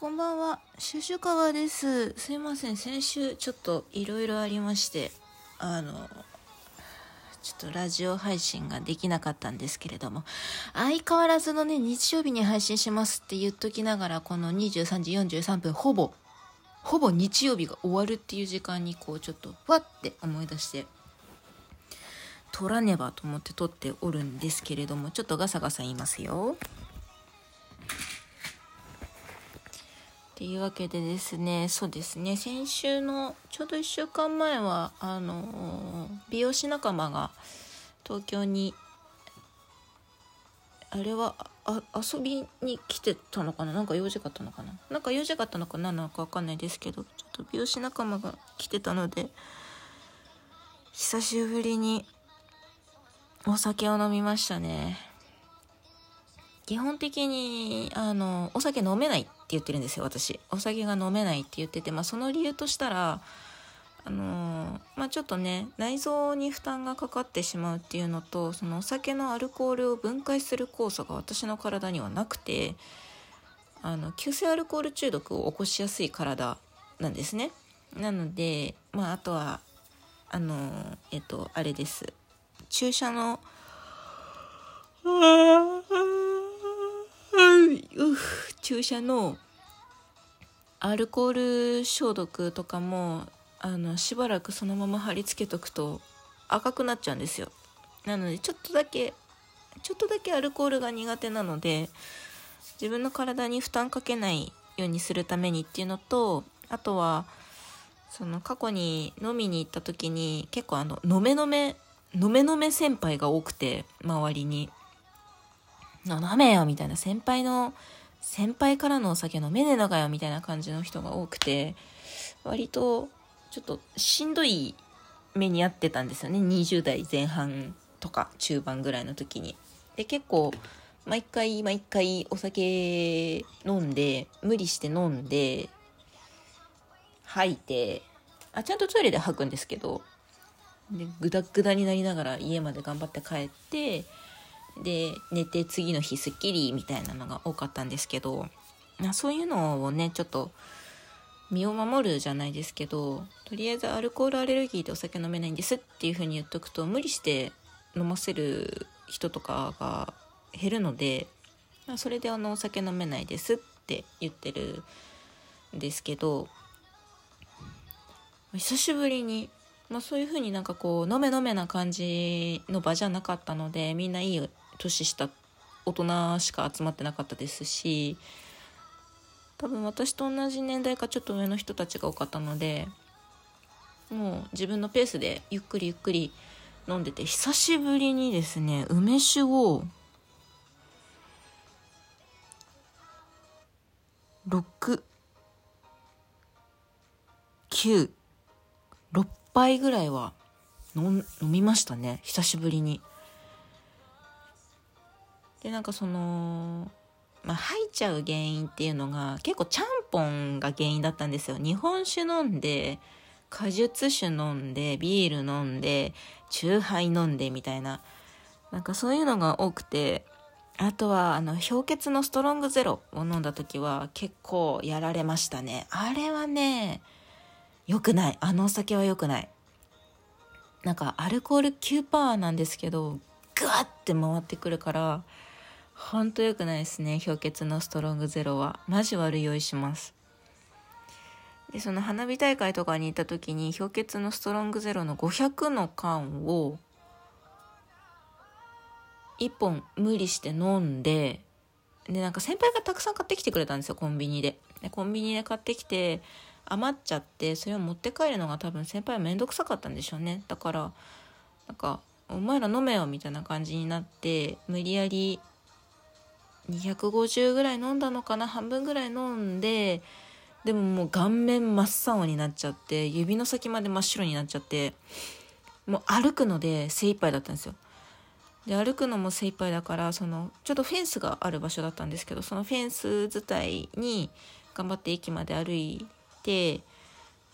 こんばんは、シュシュカです。すいません、先週ちょっといろいろありまして、あの、ちょっとラジオ配信ができなかったんですけれども、相変わらずのね、日曜日に配信しますって言っときながら、この23時43分、ほぼ、ほぼ日曜日が終わるっていう時間に、こう、ちょっと、わって思い出して、撮らねばと思って撮っておるんですけれども、ちょっとガサガサ言いますよ。っていうわけでですね、そうですね、先週のちょうど1週間前は、あの、美容師仲間が東京に、あれはあ遊びに来てたのかな？なんか用事があったのかな？なんか用事があったのか何なのかわかんないですけど、ちょっと美容師仲間が来てたので、久しぶりにお酒を飲みましたね。基本的にあのお酒飲めない言ってるんですよ私。お酒が飲めないって言ってて、まあ、その理由としたらあのまあちょっとね内臓に負担がかかってしまうっていうのとそのお酒のアルコールを分解する酵素が私の体にはなくてあの急性アルコール中毒を起こしやすい体なんですね。なのでまああとはあのえっとあれです。注射の注射のアルコール消毒とかもあのしばらくそのまま貼り付けとくと赤くなっちゃうんですよ。なのでちょっとだけちょっとだけアルコールが苦手なので自分の体に負担かけないようにするためにっていうのとあとはその過去に飲みに行った時に結構あの飲め飲め飲め飲め先輩が多くて周りに飲めよみたいな先輩の先輩からのお酒飲めねえのかよみたいな感じの人が多くて割とちょっとしんどい目に遭ってたんですよね。20代前半とか中盤ぐらいの時に。で結構毎回毎回お酒飲んで無理して飲んで吐いてあちゃんとトイレで吐くんですけどでグダグダになりながら家まで頑張って帰ってで寝て次の日すっきりみたいなのが多かったんですけどそういうのをねちょっと身を守るじゃないですけどとりあえずアルコールアレルギーでお酒飲めないんですっていう風に言っとくと無理して飲ませる人とかが減るのであそれであのお酒飲めないですって言ってるんですけど久しぶりにまあ、そういう風になんかこう飲め飲めな感じの場じゃなかったのでみんないい年した大人しか集まってなかったですし多分私と同じ年代かちょっと上の人たちが多かったのでもう自分のペースでゆっくりゆっくり飲んでて久しぶりにですね梅酒を6 9 6杯ぐらいは飲みましたね久しぶりに。でなんかそのまあ吐いちゃう原因っていうのが結構ちゃんぽんが原因だったんですよ。日本酒飲んで果実酒飲んでビール飲んでチューハイ飲んでみたいな。なんかそういうのが多くてあとはあの氷結のストロングゼロを飲んだ時は結構やられましたね。あれはね良くない。あのお酒は良くない。なんかアルコール9%なんですけどグワッて回ってくるからほんと良くないですね氷結のストロングゼロは。マジ悪い酔いします。でその花火大会とかに行った時に氷結のストロングゼロの500の缶を1本無理して飲んででなんか先輩がたくさん買ってきてくれたんですよコンビニで。でコンビニで買ってきて余っちゃってそれを持って帰るのが多分先輩は面倒くさかったんでしょうね。だからなんか「お前ら飲めよ」みたいな感じになって無理やり250ぐらい飲んだのかな？半分ぐらい飲んででももう顔面真っ青になっちゃって指の先まで真っ白になっちゃってもう歩くので精一杯だったんですよ。で歩くのも精一杯だからそのちょっとフェンスがある場所だったんですけどそのフェンス伝いに頑張って駅まで歩いて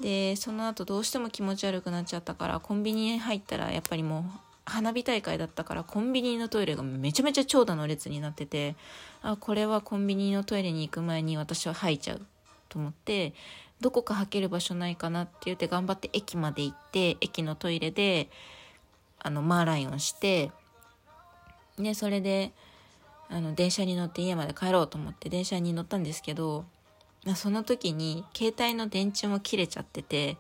でその後どうしても気持ち悪くなっちゃったからコンビニに入ったらやっぱりもう花火大会だったからコンビニのトイレがめちゃめちゃ長蛇の列になっててあこれはコンビニのトイレに行く前に私は吐いちゃうと思ってどこか履ける場所ないかなって言って頑張って駅まで行って駅のトイレであのマーライオンしてでそれであの電車に乗って家まで帰ろうと思って電車に乗ったんですけどその時に携帯の電池も切れちゃってて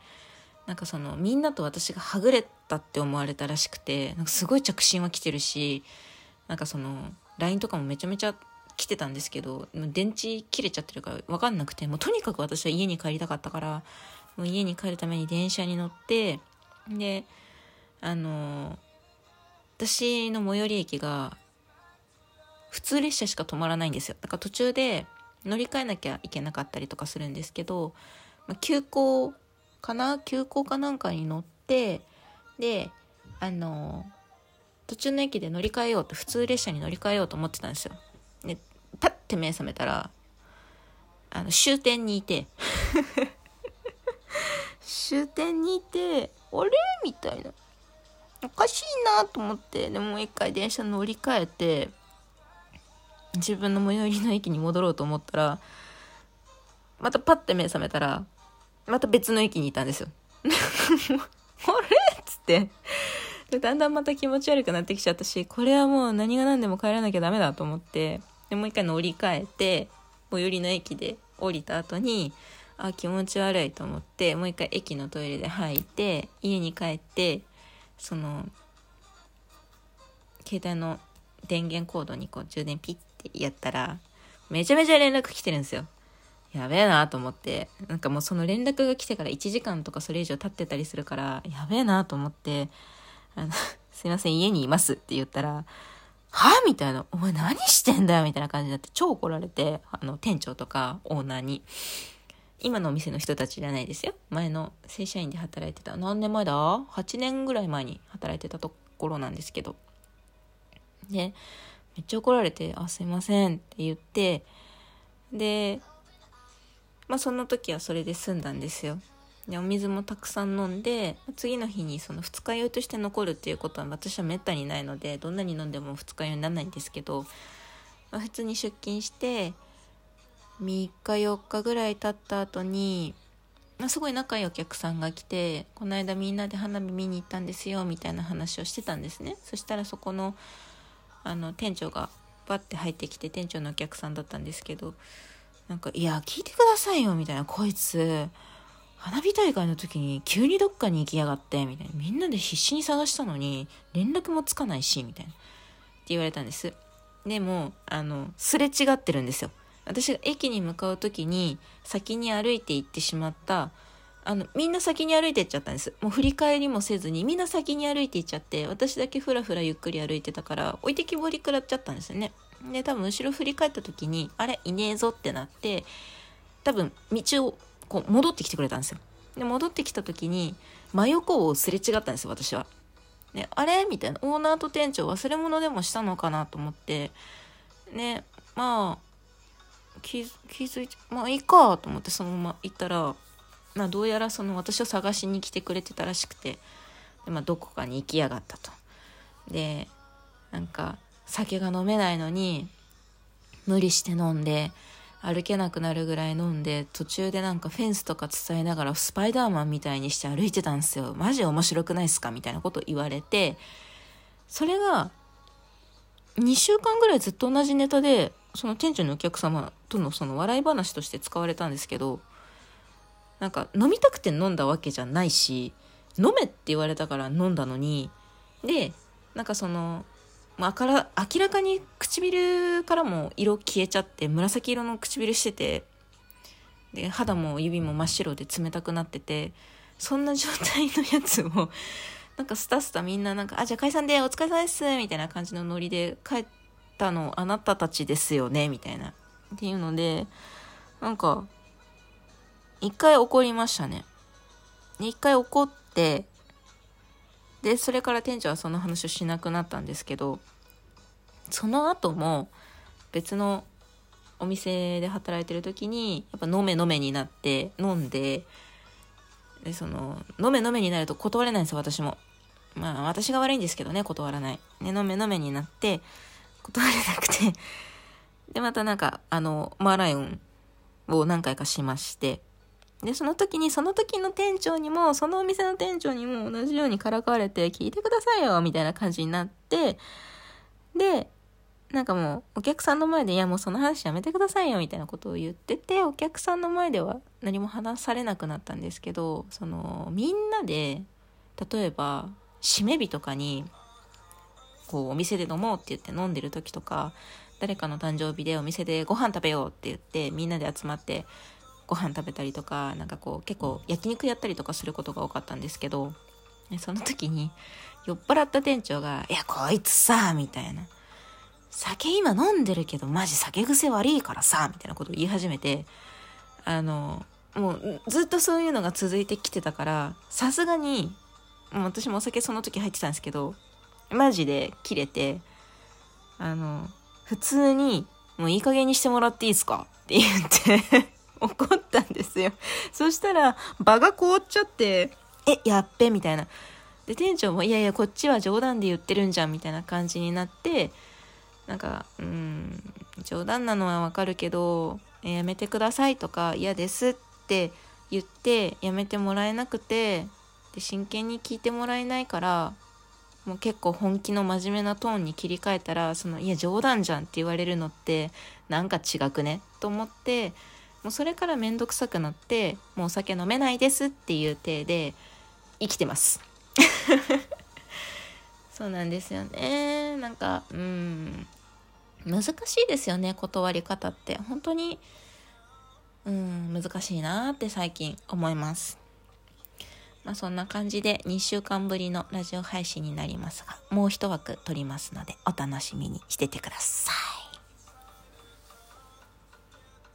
なんかそのみんなと私がはぐれたって思われたらしくてなんかすごい着信は来てるしなんかその LINE とかもめちゃめちゃ来てたんですけど電池切れちゃってるから分かんなくてもうとにかく私は家に帰りたかったからもう家に帰るために電車に乗ってであの私の最寄り駅が普通列車しか止まらないんですよ。だから途中で乗り換えなきゃいけなかったりとかするんですけど、まあ、急行かな？急行かなんかに乗ってであの途中の駅で乗り換えようと普通列車に乗り換えようと思ってたんですよ。でパッて目覚めたらあの終点にいて。終点にいてあれ？みたいな。おかしいなと思ってでもう一回電車乗り換えて自分の最寄りの駅に戻ろうと思ったらまたパッて目覚めたらまた別の駅にいたんですよ。あれ？っつって。だんだんまた気持ち悪くなってきちゃったしこれはもう何が何でも帰らなきゃダメだと思ってでもう一回乗り換えて最寄りの駅で降りた後にあ気持ち悪いと思ってもう一回駅のトイレで吐いて家に帰ってその携帯の電源コードにこう充電ピッてやったらめちゃめちゃ連絡来てるんですよ。やべえなと思ってなんかもうその連絡が来てから1時間とかそれ以上経ってたりするからやべえなと思ってあのすいません家にいますって言ったらはみたいな。お前何してんだよみたいな感じになって超怒られて、あの、店長とかオーナーに。今のお店の人たちじゃないですよ。前の正社員で働いてた。何年前だ ?8 年ぐらい前に働いてたところなんですけど。で、めっちゃ怒られて、あ、すいませんって言って、で、まあその時はそれで済んだんですよ。でお水もたくさん飲んで次の日にその二日酔いとして残るっていうことは私はめったにないのでどんなに飲んでも二日酔いにならないんですけど、まあ、普通に出勤して3日4日ぐらい経った後に、まあ、すごい仲いいお客さんが来てこの間みんなで花火見に行ったんですよみたいな話をしてたんですねそしたらそこのあの店長がバッて入ってきて店長のお客さんだったんですけどなんか「いや聞いてくださいよ」みたいな「こいつ花火大会の時に急にどっかに行きやがって、みたいな。みんなで必死に探したのに、連絡もつかないし、みたいな。って言われたんです。でも、あの、すれ違ってるんですよ。私が駅に向かう時に、先に歩いて行ってしまった、あの、みんな先に歩いて行っちゃったんです。もう振り返りもせずに、みんな先に歩いて行っちゃって、私だけふらふらゆっくり歩いてたから、置いてきぼり食らっちゃったんですよね。で、多分後ろ振り返った時に、あれ、いねえぞってなって、多分道をこう戻ってきてくれたんですよ。で、戻ってきた時に、真横をすれ違ったんですよ、私は。ね、あれ？みたいな。オーナーと店長忘れ物でもしたのかなと思って、ね、まあ、気気づいて、まあいいかと思ってそのまま行ったら、まあどうやらその私を探しに来てくれてたらしくて、でまあどこかに行きやがったと。で、なんか酒が飲めないのに、無理して飲んで、歩けなくなるぐらい飲んで、途中でなんかフェンスとか伝えながらスパイダーマンみたいにして歩いてたんですよ。マジ面白くないっすかみたいなこと言われて、それが、2週間ぐらいずっと同じネタで、その店長のお客様とのその笑い話として使われたんですけど、なんか飲みたくて飲んだわけじゃないし、飲めって言われたから飲んだのに、で、なんかその、まあ、から明らかに唇からも色消えちゃって紫色の唇しててで肌も指も真っ白で冷たくなっててそんな状態のやつを なんかスタスタみんななんか「あじゃあ解散でお疲れ様です」みたいな感じのノリで帰ったのあなたたちですよねみたいな。っていうのでなんか一回怒りましたね。一回怒ってで、それから店長はその話をしなくなったんですけど、その後も別のお店で働いてる時に、やっぱ飲め飲めになって飲んで、で、その、飲め飲めになると断れないんですよ、私も。まあ、私が悪いんですけどね、断らない。ね、飲め飲めになって、断れなくてで、またなんか、あの、マーライオンを何回かしまして、で、その時に、その時の店長にも、そのお店の店長にも同じようにからかわれて、聞いてくださいよみたいな感じになって、で、なんかもう、お客さんの前で、いやもうその話やめてくださいよみたいなことを言ってて、お客さんの前では何も話されなくなったんですけど、その、みんなで、例えば、締め日とかに、こう、お店で飲もうって言って飲んでる時とか、誰かの誕生日でお店でご飯食べようって言って、みんなで集まって、ご飯食べたりとかなんかこう結構焼肉やったりとかすることが多かったんですけどその時に酔っ払った店長が「いやこいつさ」みたいな「酒今飲んでるけどマジ酒癖悪いからさ」みたいなことを言い始めてあのもうずっとそういうのが続いてきてたからさすがにもう私もお酒その時入ってたんですけどマジで切れてあの普通にもういい加減にしてもらっていいですか？って言って。怒ったんですよ。そしたら、場が凍っちゃって、え、やっべ、みたいな。で、店長も、いやいや、こっちは冗談で言ってるんじゃん、みたいな感じになって、なんか、うん、冗談なのはわかるけど、えやめてくださいとか、嫌ですって言って、やめてもらえなくて、で、真剣に聞いてもらえないから、もう結構本気の真面目なトーンに切り替えたら、その、いや、冗談じゃんって言われるのって、なんか違くね？と思って、もうそれから面倒くさくなってもうお酒飲めないですっていう体で生きてます。そうなんですよね。なんかうん。難しいですよね断り方って。本当にうん難しいなって最近思います。まあそんな感じで2週間ぶりのラジオ配信になりますがもう一枠撮りますのでお楽しみにしててください。